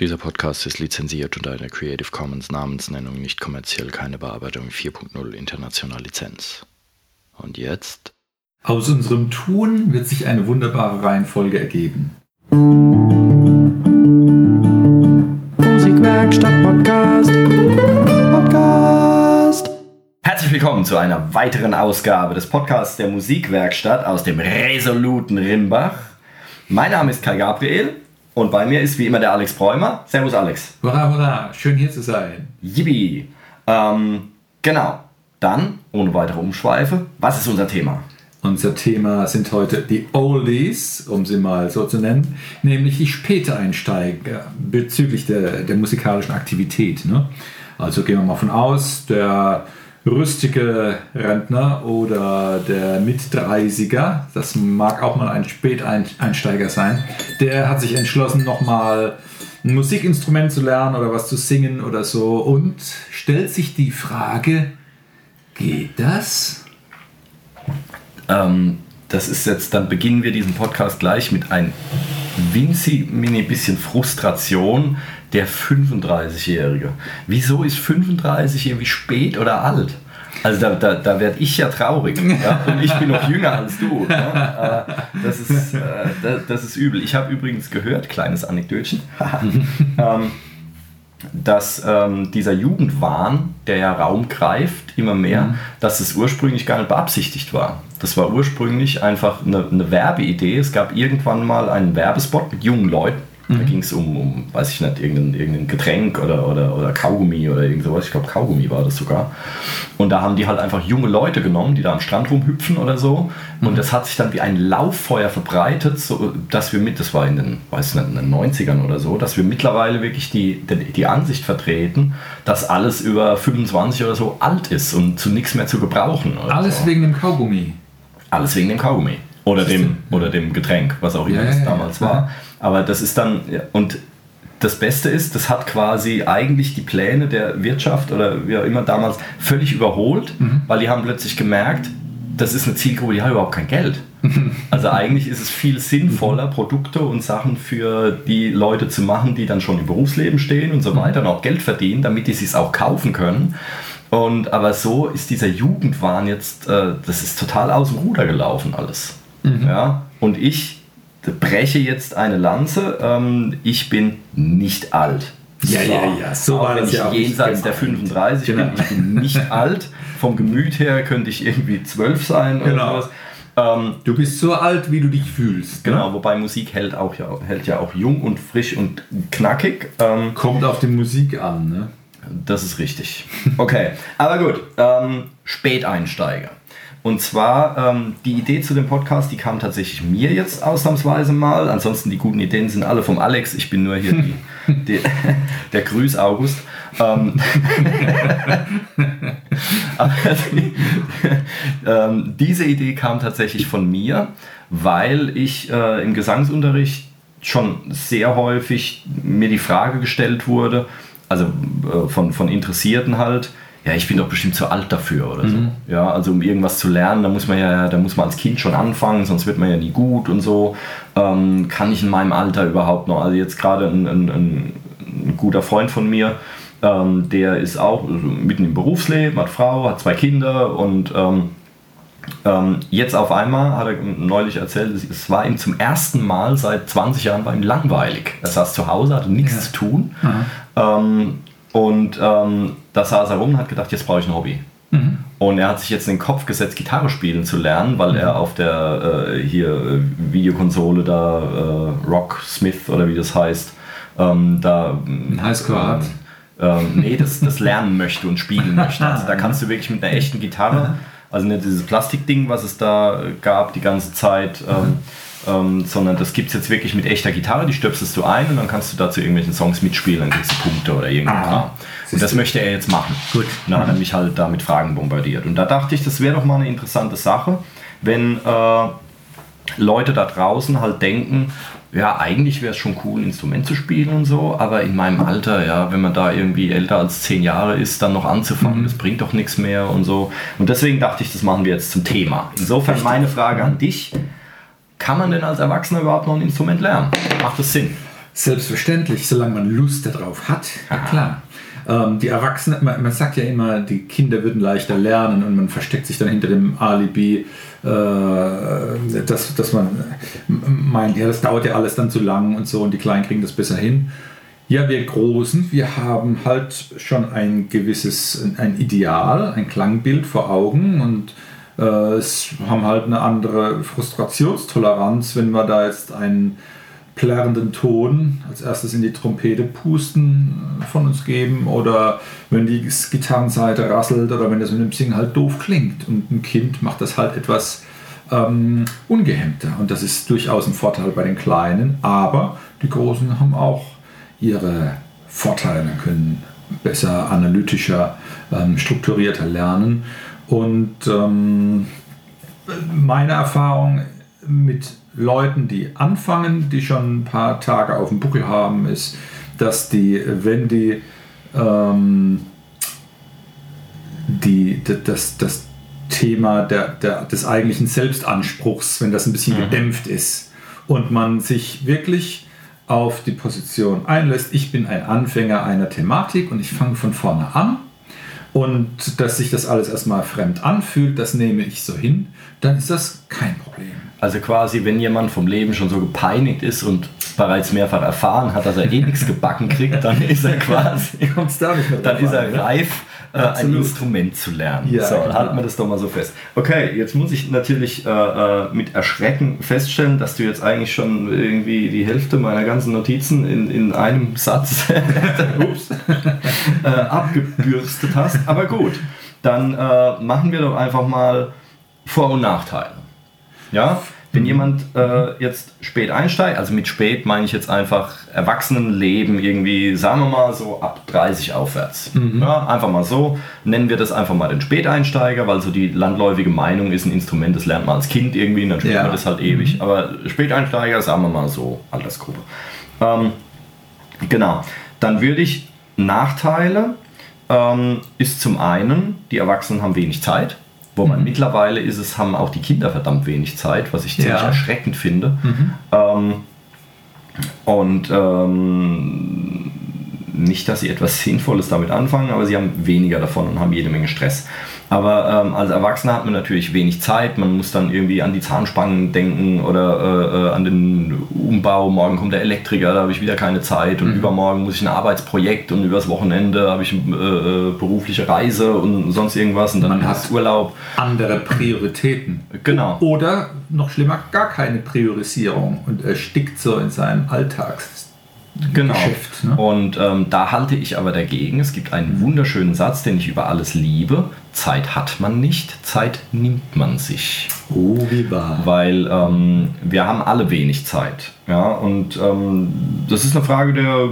Dieser Podcast ist lizenziert unter einer Creative Commons Namensnennung nicht kommerziell keine Bearbeitung 4.0 international Lizenz. Und jetzt? Aus unserem Tun wird sich eine wunderbare Reihenfolge ergeben. Musikwerkstatt Podcast. Podcast. Herzlich willkommen zu einer weiteren Ausgabe des Podcasts der Musikwerkstatt aus dem resoluten Rimbach. Mein Name ist Kai Gabriel und bei mir ist wie immer der Alex Bräumer. Servus Alex. Hurra, hurra, schön hier zu sein. Yippie. Ähm, genau. Dann, ohne weitere Umschweife, was ist unser Thema? Unser Thema sind heute die Oldies, um sie mal so zu nennen, nämlich die Späteinsteiger bezüglich der, der musikalischen Aktivität. Ne? Also gehen wir mal von aus, der rüstige Rentner oder der Mit-30er, das mag auch mal ein Späteinsteiger sein, der hat sich entschlossen, nochmal ein Musikinstrument zu lernen oder was zu singen oder so und stellt sich die Frage, geht das? Ähm, das ist jetzt, dann beginnen wir diesen Podcast gleich mit ein winzig mini bisschen Frustration der 35-Jährige. Wieso ist 35 irgendwie spät oder alt? Also da, da, da werde ich ja traurig. Ja? Und ich bin noch jünger als du. Ja? Äh, das, ist, äh, das, ist übel. Ich habe übrigens gehört, kleines Anekdötchen, ähm, dass ähm, dieser Jugendwahn, der ja Raum greift, immer mehr, mhm. dass es ursprünglich gar nicht beabsichtigt war. Das war ursprünglich einfach eine, eine Werbeidee. Es gab irgendwann mal einen Werbespot mit jungen Leuten da mhm. ging es um, um, weiß ich nicht, irgendein, irgendein Getränk oder, oder, oder Kaugummi oder irgend sowas. Ich glaube, Kaugummi war das sogar. Und da haben die halt einfach junge Leute genommen, die da am Strand rumhüpfen oder so. Und mhm. das hat sich dann wie ein Lauffeuer verbreitet, so, dass wir mit, das war in den, weiß nicht, in den 90ern oder so, dass wir mittlerweile wirklich die, die, die Ansicht vertreten, dass alles über 25 oder so alt ist und zu nichts mehr zu gebrauchen. Alles so. wegen dem Kaugummi. Alles wegen dem Kaugummi. Oder dem, oder dem Getränk, was auch immer ja, es damals ja. war. Aber das ist dann, und das Beste ist, das hat quasi eigentlich die Pläne der Wirtschaft oder wie auch immer damals völlig überholt, mhm. weil die haben plötzlich gemerkt, das ist eine Zielgruppe, die hat überhaupt kein Geld. Also eigentlich ist es viel sinnvoller, Produkte und Sachen für die Leute zu machen, die dann schon im Berufsleben stehen und so mhm. weiter und auch Geld verdienen, damit die es auch kaufen können. Und aber so ist dieser Jugendwahn jetzt, äh, das ist total aus dem Ruder gelaufen alles. Mhm. Ja? Und ich breche jetzt eine Lanze. Ähm, ich bin nicht alt. Ja, so, ja, ja, so war wenn das ich ja jenseits der 35 genau. bin, ich bin nicht alt. Vom Gemüt her könnte ich irgendwie 12 sein oder genau. sowas. Ähm, du bist so alt, wie du dich fühlst. Ne? Genau, ne? wobei Musik hält, auch ja, hält ja auch jung und frisch und knackig. Ähm, Kommt auf die Musik an, ne? Das ist richtig. Okay, aber gut. Ähm, Späteinsteiger. Und zwar ähm, die Idee zu dem Podcast, die kam tatsächlich mir jetzt ausnahmsweise mal. Ansonsten die guten Ideen sind alle vom Alex. Ich bin nur hier die, die, der Grüß August. Ähm, die, ähm, diese Idee kam tatsächlich von mir, weil ich äh, im Gesangsunterricht schon sehr häufig mir die Frage gestellt wurde, also äh, von, von Interessierten halt, ja, ich bin doch bestimmt zu alt dafür oder so. Mhm. Ja, also um irgendwas zu lernen, da muss man ja, da muss man als Kind schon anfangen, sonst wird man ja nie gut und so. Ähm, kann ich in meinem Alter überhaupt noch? Also jetzt gerade ein, ein, ein, guter Freund von mir, ähm, der ist auch mitten im Berufsleben, hat Frau, hat zwei Kinder und ähm, ähm jetzt auf einmal hat er neulich erzählt, es war ihm zum ersten Mal seit 20 Jahren bei ihm langweilig. Er saß zu Hause, hatte nichts ja. zu tun. Mhm. Und ähm, da saß er rum und hat gedacht, jetzt brauche ich ein Hobby. Mhm. Und er hat sich jetzt in den Kopf gesetzt, Gitarre spielen zu lernen, weil mhm. er auf der äh, hier äh, Videokonsole da äh, Rock Smith oder wie das heißt, ähm, da ein Highscore hat. Ähm, nee, das, das lernen möchte und spielen möchte. Also da kannst du wirklich mit einer echten Gitarre, also nicht dieses Plastikding, was es da gab die ganze Zeit, ähm, ähm, sondern das gibt es jetzt wirklich mit echter Gitarre, die stöpselst du ein und dann kannst du dazu irgendwelchen Songs mitspielen, dann kriegst du Punkte oder irgendwas. Ah, und das möchte er jetzt machen. Gut. Und dann hat er mich halt da mit Fragen bombardiert. Und da dachte ich, das wäre doch mal eine interessante Sache, wenn äh, Leute da draußen halt denken, ja, eigentlich wäre es schon cool, ein Instrument zu spielen und so, aber in meinem Alter, ja, wenn man da irgendwie älter als zehn Jahre ist, dann noch anzufangen, mhm. das bringt doch nichts mehr und so. Und deswegen dachte ich, das machen wir jetzt zum Thema. Insofern meine Frage an dich kann man denn als Erwachsener überhaupt noch ein Instrument lernen? Macht das Sinn? Selbstverständlich, solange man Lust darauf hat, ja klar. Ähm, die Erwachsenen, man, man, sagt ja immer, die Kinder würden leichter lernen und man versteckt sich dann hinter dem Alibi, äh, dass, dass man meint, ja, das dauert ja alles dann zu lang und so und die Kleinen kriegen das besser hin. Ja, wir Großen, wir haben halt schon ein gewisses, ein Ideal, ein Klangbild vor Augen und äh, haben halt eine andere Frustrationstoleranz, wenn wir da jetzt einen plärrenden Ton. Als erstes in die Trompete pusten äh, von uns geben. Oder wenn die Gitarrenseite rasselt oder wenn das mit dem Singen halt doof klingt. Und ein Kind macht das halt etwas ähm, ungehemmter. Und das ist durchaus ein Vorteil bei den Kleinen, aber die Großen haben auch ihre Vorteile, können besser, analytischer, ähm, strukturierter lernen. Und ähm, meine Erfahrung mit Leuten, die anfangen, die schon ein paar Tage auf dem Buckel haben, ist, dass die, wenn die, ähm, die das, das Thema der, der, des eigentlichen Selbstanspruchs, wenn das ein bisschen mhm. gedämpft ist und man sich wirklich auf die Position einlässt, ich bin ein Anfänger einer Thematik und ich fange von vorne an und dass sich das alles erstmal fremd anfühlt, das nehme ich so hin, dann ist das kein Problem. Also quasi, wenn jemand vom Leben schon so gepeinigt ist und bereits mehrfach erfahren hat, dass er eh nichts gebacken kriegt, dann ist er quasi, dann ist er ne? reif äh, ein Instrument zu lernen. Ja, so, genau. halten wir das doch mal so fest. Okay, jetzt muss ich natürlich äh, äh mit Erschrecken feststellen, dass du jetzt eigentlich schon irgendwie die Hälfte meiner ganzen Notizen in, in einem Satz äh, abgebürstet hast. Aber gut, dann äh, machen wir doch einfach mal Vor- und Nachteile. Ja? Wenn jemand äh, jetzt spät einsteigt, also mit spät meine ich jetzt einfach Erwachsenenleben irgendwie, sagen wir mal so ab 30 aufwärts. Mhm. Ja, einfach mal so, nennen wir das einfach mal den Späteinsteiger, weil so die landläufige Meinung ist, ein Instrument, das lernt man als Kind irgendwie und dann spielt ja. man das halt ewig. Mhm. Aber Späteinsteiger, sagen wir mal so, Altersgruppe. Ähm, genau, dann würde ich Nachteile ähm, ist zum einen, die Erwachsenen haben wenig Zeit. Wobei mhm. mittlerweile ist es, haben auch die Kinder verdammt wenig Zeit, was ich ziemlich ja. erschreckend finde. Mhm. Ähm, und ähm, nicht, dass sie etwas Sinnvolles damit anfangen, aber sie haben weniger davon und haben jede Menge Stress. Aber ähm, als Erwachsener hat man natürlich wenig Zeit. Man muss dann irgendwie an die Zahnspangen denken oder äh, äh, an den Umbau. Morgen kommt der Elektriker, da habe ich wieder keine Zeit. Und mhm. übermorgen muss ich ein Arbeitsprojekt und übers Wochenende habe ich eine äh, äh, berufliche Reise und sonst irgendwas. Und dann man hat Urlaub. Andere Prioritäten. Genau. Oder noch schlimmer, gar keine Priorisierung und erstickt so in seinem Alltags genau. Geschäft. Ne? Und ähm, da halte ich aber dagegen. Es gibt einen wunderschönen Satz, den ich über alles liebe. Zeit hat man nicht, Zeit nimmt man sich. Oh, wie wahr. Weil ähm, wir haben alle wenig Zeit. Ja, und ähm, das ist eine Frage der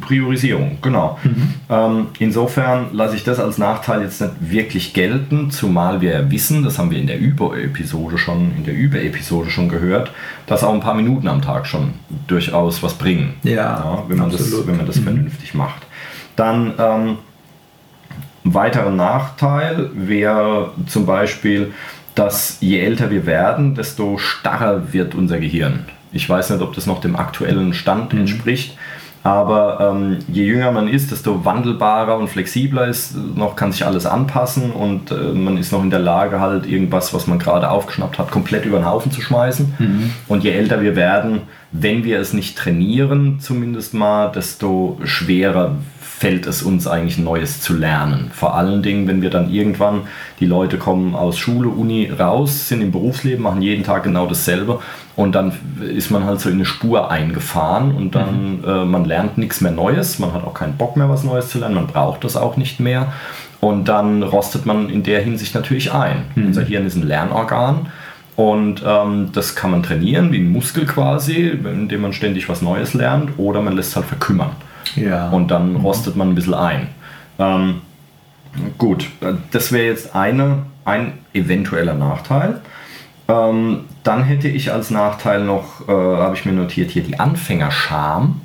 Priorisierung, genau. Mhm. Ähm, insofern lasse ich das als Nachteil jetzt nicht wirklich gelten, zumal wir ja wissen, das haben wir in der Über-Episode schon, in der Über-Episode schon gehört, dass auch ein paar Minuten am Tag schon durchaus was bringen. Ja, ja wenn, man das, wenn man das mhm. vernünftig macht. Dann ähm, ein weiterer Nachteil wäre zum Beispiel, dass je älter wir werden, desto starrer wird unser Gehirn. Ich weiß nicht, ob das noch dem aktuellen Stand mhm. Aber ähm, je jünger man ist, desto wandelbarer und flexibler ist, noch kann sich alles anpassen und äh, man ist noch in der Lage, halt irgendwas, was man gerade aufgeschnappt hat, komplett über den Haufen zu schmeißen. Mhm. Und je älter wir werden, wenn wir es nicht trainieren, zumindest mal, desto schwerer fällt es uns eigentlich Neues zu lernen. Vor allen Dingen, wenn wir dann irgendwann, die Leute kommen aus Schule, Uni raus, sind im Berufsleben, machen jeden Tag genau dasselbe und dann ist man halt so in eine Spur eingefahren und dann, mhm. äh, man lernt nichts mehr Neues, man hat auch keinen Bock mehr, was Neues zu lernen, man braucht das auch nicht mehr und dann rostet man in der Hinsicht natürlich ein. Mhm. Unser Hirn ist ein Lernorgan. Und ähm, das kann man trainieren, wie ein Muskel quasi, indem man ständig was Neues lernt, oder man lässt es halt verkümmern. Ja. Und dann mhm. rostet man ein bisschen ein. Ähm, gut, das wäre jetzt eine, ein eventueller Nachteil. Ähm, dann hätte ich als Nachteil noch, äh, habe ich mir notiert, hier die Anfängerscham.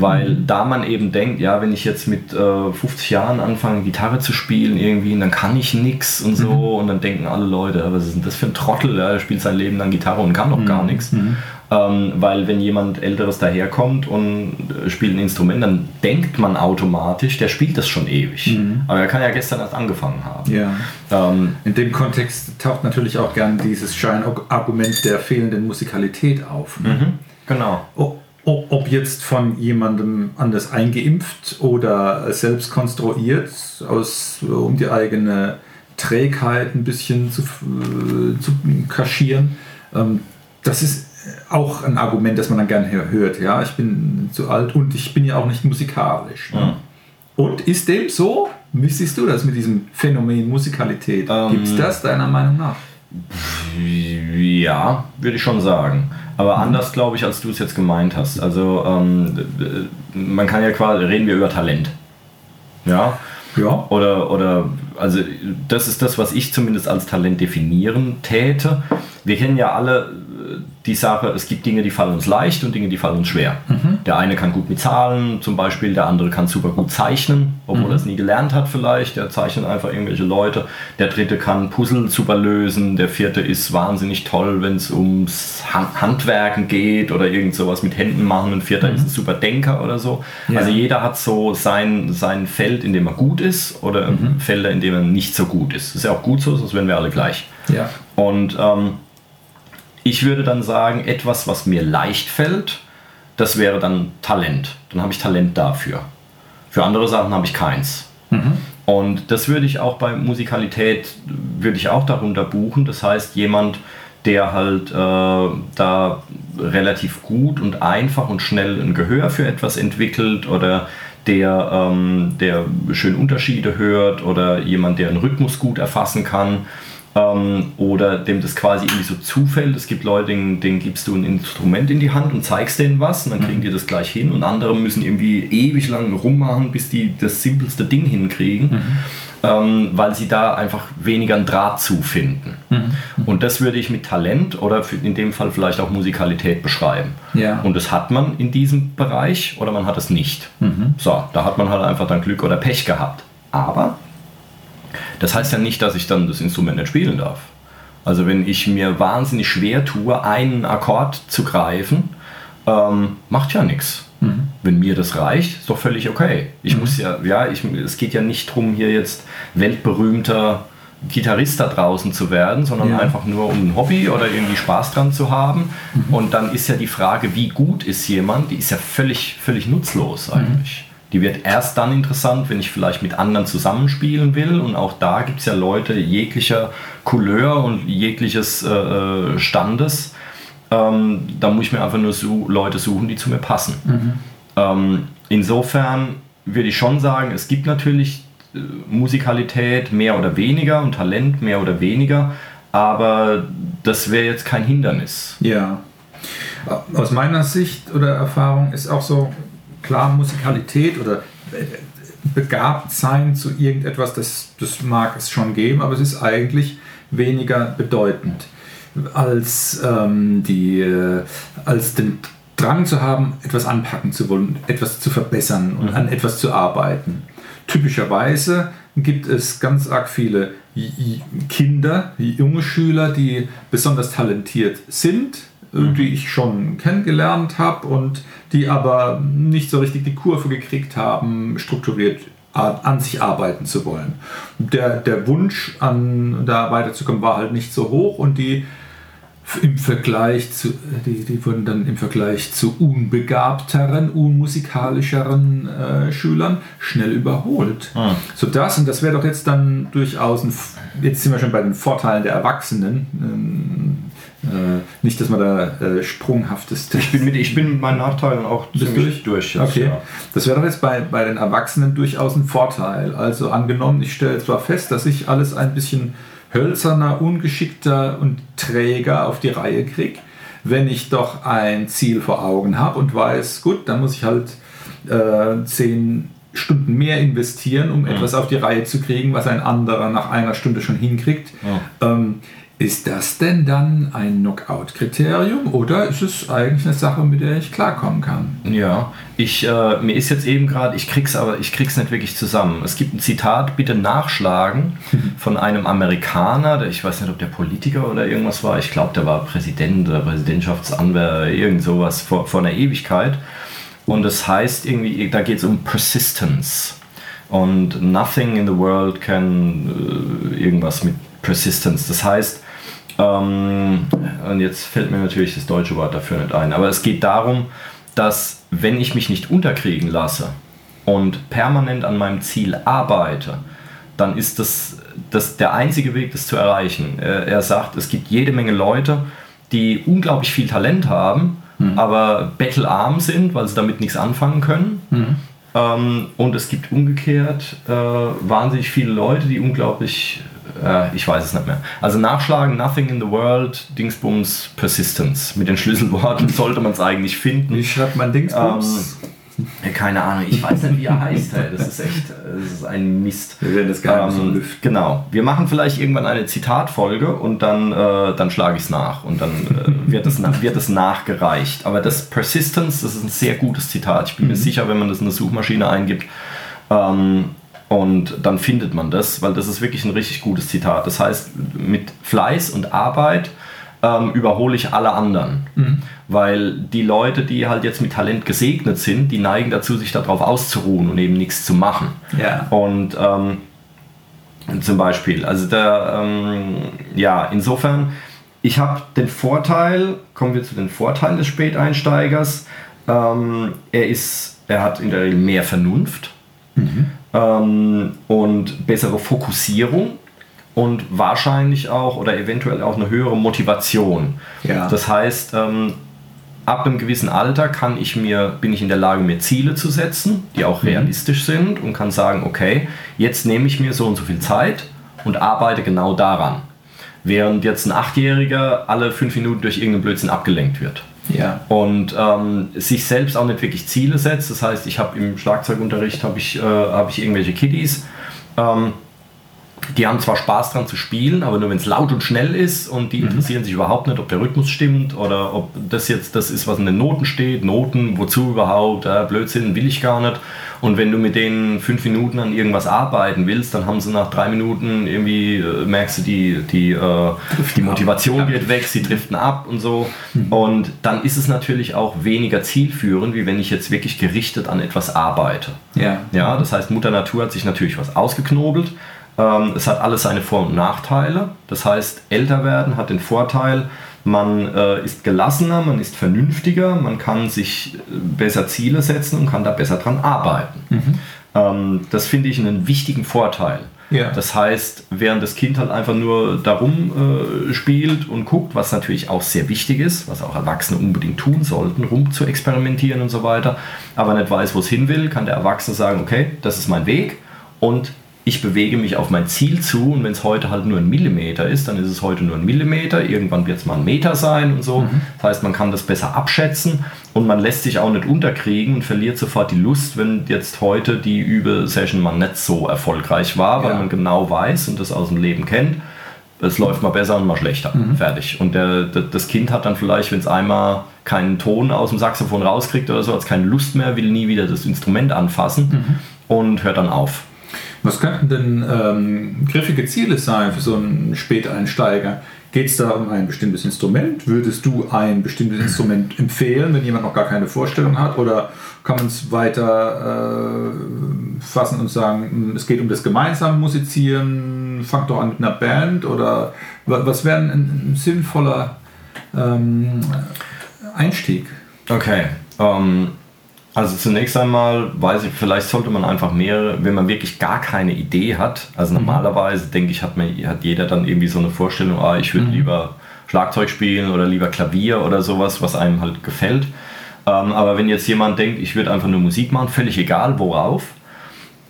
Weil mhm. da man eben denkt, ja, wenn ich jetzt mit äh, 50 Jahren anfange, Gitarre zu spielen, irgendwie, dann kann ich nichts und so. Mhm. Und dann denken alle Leute, was ist denn das für ein Trottel? Ja, der spielt sein Leben lang Gitarre und kann noch gar mhm. nichts. Ähm, weil wenn jemand Älteres daherkommt und äh, spielt ein Instrument, dann denkt man automatisch, der spielt das schon ewig. Mhm. Aber er kann ja gestern erst angefangen haben. Ja. Ähm, In dem Kontext taucht natürlich auch gern dieses Scheinargument der fehlenden Musikalität auf. Ne? mhm, genau. O- o- Ob jetzt von jemandem anders eingeimpft oder selbst konstruiert, aus, um die eigene Trägheit ein bisschen zu, äh, zu kaschieren. Ähm, Das ist auch ein Argument, das man dann gerne hört. Ja, ich bin zu alt und ich bin ja auch nicht musikalisch. Ne? Mhm. Und ist dem so? Wie siehst du das mit diesem Phänomen Musikalität? Ähm, Gibt es das deiner Meinung nach? Ja, würde ich schon sagen. Aber anders, glaube ich, als du es jetzt gemeint hast. Also, ähm, äh, man kann ja quasi, reden wir über Talent. Ja. Ja. Oder, oder, also, das ist das, was ich zumindest als Talent definieren täte. Wir kennen ja alle die Sache, es gibt Dinge, die fallen uns leicht und Dinge, die fallen uns schwer. Der eine kann gut mit Zahlen, zum Beispiel, der andere kann super gut zeichnen, obwohl er es nie gelernt hat vielleicht. Der zeichnet einfach irgendwelche Leute. Der dritte kann Puzzle super lösen. Der vierte ist wahnsinnig toll, wenn es ums Han- Handwerken geht oder irgend sowas mit Händen machen. Ein vierter ist ein super Denker oder so. Ja. Also jeder hat so sein, sein Feld, in dem er gut ist oder Felder, in dem er nicht so gut ist. Das ist ja auch gut so, sonst wären wir alle gleich. Ja. Und ähm, ich würde dann sagen, etwas, was mir leicht fällt, das wäre dann Talent. Dann habe ich Talent dafür. Für andere Sachen habe ich keins. Und das würde ich auch bei Musikalität, würde ich auch darunter buchen. Das heißt, jemand, der halt äh, da relativ gut und einfach und schnell ein Gehör für etwas entwickelt oder der, ähm, der schön Unterschiede hört oder jemand, der einen Rhythmus gut erfassen kann ähm, oder dem das quasi irgendwie so zufällt. Es gibt Leute, denen, denen gibst du ein Instrument in die Hand und zeigst denen was und dann kriegen die das gleich hin und andere müssen irgendwie ewig lang rummachen, bis die das simpelste Ding hinkriegen, ähm, weil sie da einfach weniger einen Draht zu finden. Und das würde ich mit Talent oder in dem Fall vielleicht auch Musikalität beschreiben. Ja. Und das hat man in diesem Bereich oder man hat es nicht. So, da hat man halt einfach dann Glück oder Pech gehabt. Aber das heißt ja nicht, dass ich dann das Instrument nicht spielen darf. Also wenn ich mir wahnsinnig schwer tue, einen Akkord zu greifen, ähm, macht ja nichts. Wenn mir das reicht, ist doch völlig okay. Ich muss ja, ja, ich, es geht ja nicht darum, hier jetzt weltberühmter Gitarrist da draußen zu werden, sondern Ja. einfach nur um ein Hobby oder irgendwie Spaß dran zu haben. Und dann ist ja die Frage, wie gut ist jemand, die ist ja völlig, völlig nutzlos eigentlich. Die wird erst dann interessant, wenn ich vielleicht mit anderen zusammenspielen will. Und auch da gibt es ja Leute jeglicher Couleur und jegliches äh, äh, Standes. Ähm, da muss ich mir einfach nur so Leute suchen, die zu mir passen. Ähm, insofern würde ich schon sagen, es gibt natürlich äh, Musikalität mehr oder weniger und Talent mehr oder weniger, aber das wäre jetzt kein Hindernis. Ja. Aus meiner Sicht oder Erfahrung ist auch so klar Musikalität oder äh, begabt sein zu irgendetwas, das, das mag es schon geben, aber es ist eigentlich weniger bedeutend. Als, ähm, die, äh, als den Drang zu haben, etwas anpacken zu wollen, etwas zu verbessern und an etwas zu arbeiten. Typischerweise gibt es ganz arg viele Kinder, junge Schüler, die besonders talentiert sind, äh, die ich schon kennengelernt habe und die aber nicht so richtig die Kurve gekriegt haben, strukturiert an sich arbeiten zu wollen. Der, der Wunsch, an da weiterzukommen, war halt nicht so hoch und die im Vergleich zu, die, die wurden dann im Vergleich zu unbegabteren, unmusikalischeren äh, Schülern schnell überholt. Ah. So das, und das wäre doch jetzt dann durchaus ein, jetzt sind wir schon bei den Vorteilen der Erwachsenen. Äh, nicht, dass man da äh, sprunghaftes Ich bin mit, ich bin mit meinen Nachteilen auch Bist ziemlich du durch. jetzt, Okay, ja. das wäre doch jetzt bei, bei den Erwachsenen durchaus ein Vorteil. Also angenommen, ich stelle zwar fest, dass ich alles ein bisschen hölzerner, ungeschickter und träger auf die Reihe kriege, wenn ich doch ein Ziel vor Augen habe und weiß, gut, dann muss ich halt äh, zehn Stunden mehr investieren, um etwas auf die Reihe zu kriegen, was ein anderer nach einer Stunde schon hinkriegt. Ähm, Ist das denn dann ein Knockout-Kriterium oder ist es eigentlich eine Sache, mit der ich klarkommen kann? Ja, ich, äh, mir ist jetzt eben gerade, ich krieg's aber, ich krieg's nicht wirklich zusammen. Es gibt ein Zitat, bitte nachschlagen, von einem Amerikaner, der, ich weiß nicht, ob der Politiker oder irgendwas war, ich glaube, der war Präsident oder Präsidentschaftsanwärter, irgend sowas vor, vor einer Ewigkeit. Und es das heißt irgendwie, da geht es um Persistence. Und nothing in the world can äh, irgendwas mit Persistence. Das heißt, ähm, und jetzt fällt mir natürlich das deutsche Wort dafür nicht ein, aber es geht darum, dass wenn ich mich nicht unterkriegen lasse und permanent an meinem Ziel arbeite, dann ist das, das der einzige Weg, das zu erreichen. Er, sagt, es gibt jede Menge Leute, die unglaublich viel Talent haben, mhm. aber bettelarm sind, weil sie damit nichts anfangen können. Mhm. Ähm, und es gibt umgekehrt äh, wahnsinnig viele Leute, die unglaublich äh, ich weiß es nicht mehr. Also nachschlagen, Nothing in the World, Dingsbums, Persistence. Mit den Schlüsselworten sollte man es eigentlich finden. Wie schreibt man Dingsbums? Ähm, keine Ahnung, ich weiß nicht, wie er heißt. Hey. Das ist echt das ist ein Mist. Wir werden das gar nicht ähm, so lüften. Genau. Wir machen vielleicht irgendwann eine Zitatfolge und dann, äh, dann schlage ich es nach und dann äh, wird, es, wird es nachgereicht. Aber das Persistence, das ist ein sehr gutes Zitat. Ich bin mhm. mir sicher, wenn man das in eine Suchmaschine eingibt, ähm, und dann findet man das, weil das ist wirklich ein richtig gutes Zitat. Das heißt, mit Fleiß und Arbeit ähm, überhole ich alle anderen. Mhm. Weil die Leute, die halt jetzt mit Talent gesegnet sind, die neigen dazu, sich darauf auszuruhen und eben nichts zu machen. Ja. Und ähm, zum Beispiel, also da, ähm, ja, insofern, ich habe den Vorteil, kommen wir zu den Vorteilen des Späteinsteigers, ähm, er ist, er hat in der Regel mehr Vernunft. Mhm ähm, und bessere Fokussierung und wahrscheinlich auch oder eventuell auch eine höhere Motivation. Ja. Das heißt, ähm, ab einem gewissen Alter kann ich mir, bin ich in der Lage, mir Ziele zu setzen, die auch mhm. realistisch sind und kann sagen, okay, jetzt nehme ich mir so und so viel Zeit und arbeite genau daran. Während jetzt ein Achtjähriger alle fünf Minuten durch irgendeinen Blödsinn abgelenkt wird. Ja. Und ähm, sich selbst auch nicht wirklich Ziele setzt. Das heißt, ich habe im Schlagzeugunterricht habe ich, äh, hab ich irgendwelche Kiddies. Ähm, die haben zwar Spaß dran zu spielen, aber nur wenn es laut und schnell ist und die mhm. interessieren sich überhaupt nicht, ob der Rhythmus stimmt oder ob das jetzt das ist, was in den Noten steht. Noten, wozu überhaupt? Äh, Blödsinn will ich gar nicht. Und wenn du mit denen fünf Minuten an irgendwas arbeiten willst, dann haben sie nach drei Minuten irgendwie, äh, merkst du, die, die, äh, die Motivation ab. wird weg, sie driften ab und so. Mhm. Und dann ist es natürlich auch weniger zielführend, wie wenn ich jetzt wirklich gerichtet an etwas arbeite. Ja. Ja, das heißt, Mutter Natur hat sich natürlich was ausgeknobelt. Ähm, es hat alles seine Vor- und Nachteile. Das heißt, älter werden hat den Vorteil, man äh, ist gelassener, man ist vernünftiger, man kann sich äh, besser Ziele setzen und kann da besser dran arbeiten. Mhm. Ähm, das finde ich einen wichtigen Vorteil. Ja. Das heißt, während das Kind halt einfach nur darum äh, spielt und guckt, was natürlich auch sehr wichtig ist, was auch Erwachsene unbedingt tun sollten, rum zu experimentieren und so weiter, aber nicht weiß, wo es hin will, kann der Erwachsene sagen, okay, das ist mein Weg und ich bewege mich auf mein Ziel zu und wenn es heute halt nur ein Millimeter ist, dann ist es heute nur ein Millimeter, irgendwann wird es mal ein Meter sein und so. Mhm. Das heißt, man kann das besser abschätzen und man lässt sich auch nicht unterkriegen und verliert sofort die Lust, wenn jetzt heute die Übe-Session mal nicht so erfolgreich war, weil ja. man genau weiß und das aus dem Leben kennt, es läuft mal besser und mal schlechter. Mhm. Fertig. Und der, der, das Kind hat dann vielleicht, wenn es einmal keinen Ton aus dem Saxophon rauskriegt oder so, hat es keine Lust mehr, will nie wieder das Instrument anfassen mhm. und hört dann auf. Was könnten denn ähm, griffige Ziele sein für so einen Späteinsteiger? Geht es da um ein bestimmtes Instrument? Würdest du ein bestimmtes Instrument empfehlen, wenn jemand noch gar keine Vorstellung hat? Oder kann man es weiter äh, fassen und sagen, hm, es geht um das gemeinsame Musizieren, fangt doch an mit einer Band? Oder was wäre ein, ein sinnvoller ähm, Einstieg? Okay. Um ähm, also zunächst einmal weiß ich, vielleicht sollte man einfach mehrere, wenn man wirklich gar keine Idee hat. Also mhm. normalerweise denke ich, hat, man, hat jeder dann irgendwie so eine Vorstellung, ah, ich würde mhm. lieber Schlagzeug spielen oder lieber Klavier oder sowas, was einem halt gefällt. Ähm, aber wenn jetzt jemand denkt, ich würde einfach nur Musik machen, völlig egal worauf,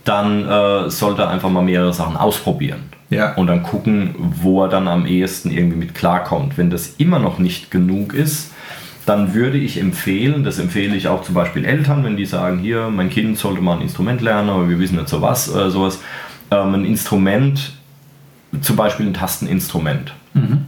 dann äh, sollte er einfach mal mehrere Sachen ausprobieren. Ja. Und dann gucken, wo er dann am ehesten irgendwie mit klarkommt. Wenn das immer noch nicht genug ist, dann würde ich empfehlen, das empfehle ich auch zum Beispiel Eltern, wenn die sagen, hier, mein Kind sollte mal ein Instrument lernen, aber wir wissen nicht so was, äh, sowas, ähm, ein Instrument, zum Beispiel ein Tasteninstrument. Mhm.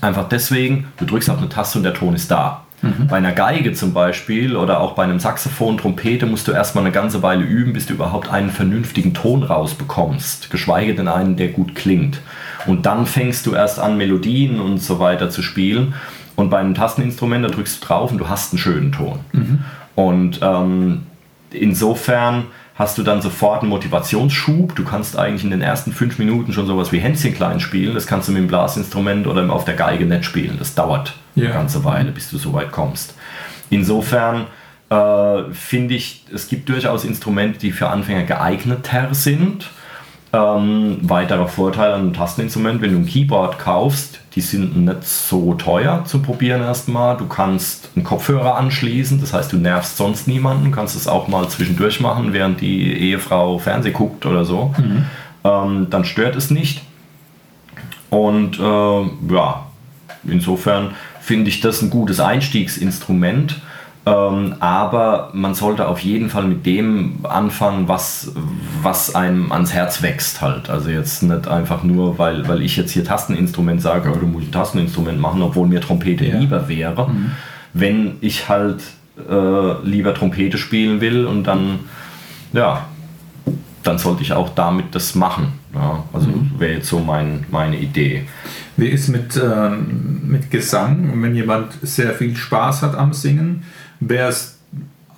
Einfach deswegen, du drückst auf eine Taste und der Ton ist da. Mhm. Bei einer Geige zum Beispiel oder auch bei einem Saxophon, Trompete musst du erstmal eine ganze Weile üben, bis du überhaupt einen vernünftigen Ton rausbekommst, geschweige denn einen, der gut klingt. Und dann fängst du erst an, Melodien und so weiter zu spielen. Und bei einem Tasteninstrument, da drückst du drauf und du hast einen schönen Ton. Mhm. Und ähm, insofern hast du dann sofort einen Motivationsschub. Du kannst eigentlich in den ersten fünf Minuten schon sowas wie Hänschen klein spielen. Das kannst du mit dem Blasinstrument oder auf der Geige nicht spielen. Das dauert ja. eine ganze Weile, bis du so weit kommst. Insofern äh, finde ich, es gibt durchaus Instrumente, die für Anfänger geeigneter sind. Ähm, weiterer Vorteil an einem Tasteninstrument, wenn du ein Keyboard kaufst, die sind nicht so teuer zu probieren erstmal. Du kannst einen Kopfhörer anschließen, das heißt, du nervst sonst niemanden, kannst es auch mal zwischendurch machen, während die Ehefrau Fernseh guckt oder so. Mhm. Ähm, dann stört es nicht. Und äh, ja, insofern finde ich das ein gutes Einstiegsinstrument. Ähm, aber man sollte auf jeden Fall mit dem anfangen, was, was einem ans Herz wächst halt. Also jetzt nicht einfach nur, weil, weil ich jetzt hier Tasteninstrument sage, oh, du musst ein Tasteninstrument machen, obwohl mir Trompete ja. lieber wäre. Mhm. Wenn ich halt äh, lieber Trompete spielen will und dann, ja, dann sollte ich auch damit das machen. Ja, also mhm. wäre jetzt so mein, meine Idee. Wie ist mit, ähm, mit Gesang? Wenn jemand sehr viel Spaß hat am Singen, wäre es